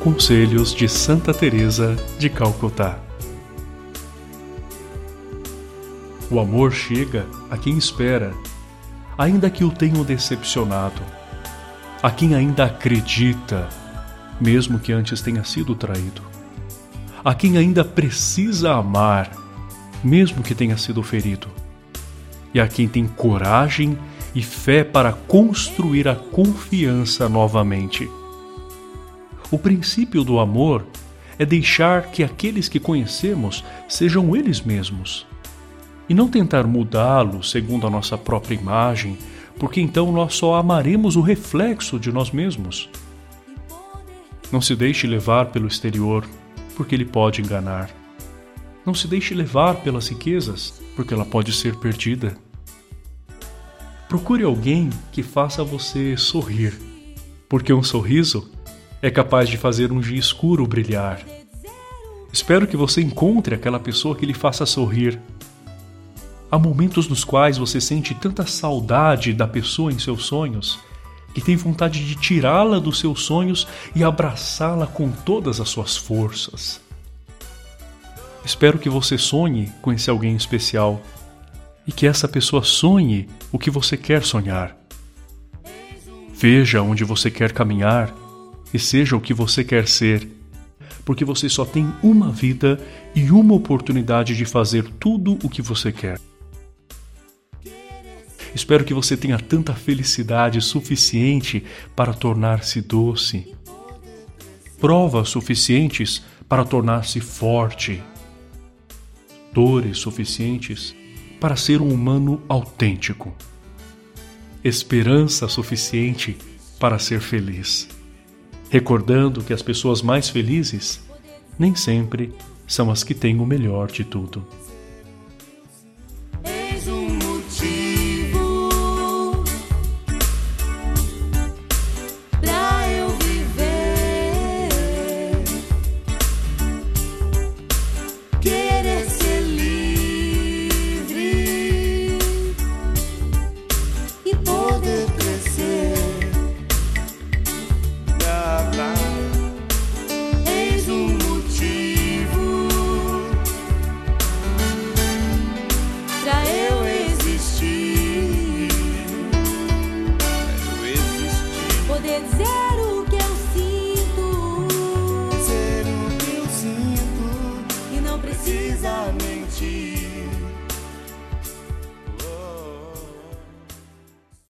Conselhos de Santa Teresa de Calcutá. O amor chega a quem espera, ainda que o tenham decepcionado, a quem ainda acredita, mesmo que antes tenha sido traído, a quem ainda precisa amar, mesmo que tenha sido ferido, e a quem tem coragem e fé para construir a confiança novamente o princípio do amor é deixar que aqueles que conhecemos sejam eles mesmos e não tentar mudá-los segundo a nossa própria imagem, porque então nós só amaremos o reflexo de nós mesmos. Não se deixe levar pelo exterior, porque ele pode enganar. Não se deixe levar pelas riquezas, porque ela pode ser perdida. Procure alguém que faça você sorrir, porque um sorriso é capaz de fazer um dia escuro brilhar. Espero que você encontre aquela pessoa que lhe faça sorrir. Há momentos nos quais você sente tanta saudade da pessoa em seus sonhos que tem vontade de tirá-la dos seus sonhos e abraçá-la com todas as suas forças. Espero que você sonhe com esse alguém especial e que essa pessoa sonhe o que você quer sonhar. Veja onde você quer caminhar e seja o que você quer ser, porque você só tem uma vida e uma oportunidade de fazer tudo o que você quer. Espero que você tenha tanta felicidade suficiente para tornar-se doce, provas suficientes para tornar-se forte, dores suficientes para ser um humano autêntico, esperança suficiente para ser feliz recordando que as pessoas mais felizes nem sempre são as que têm o melhor de tudo.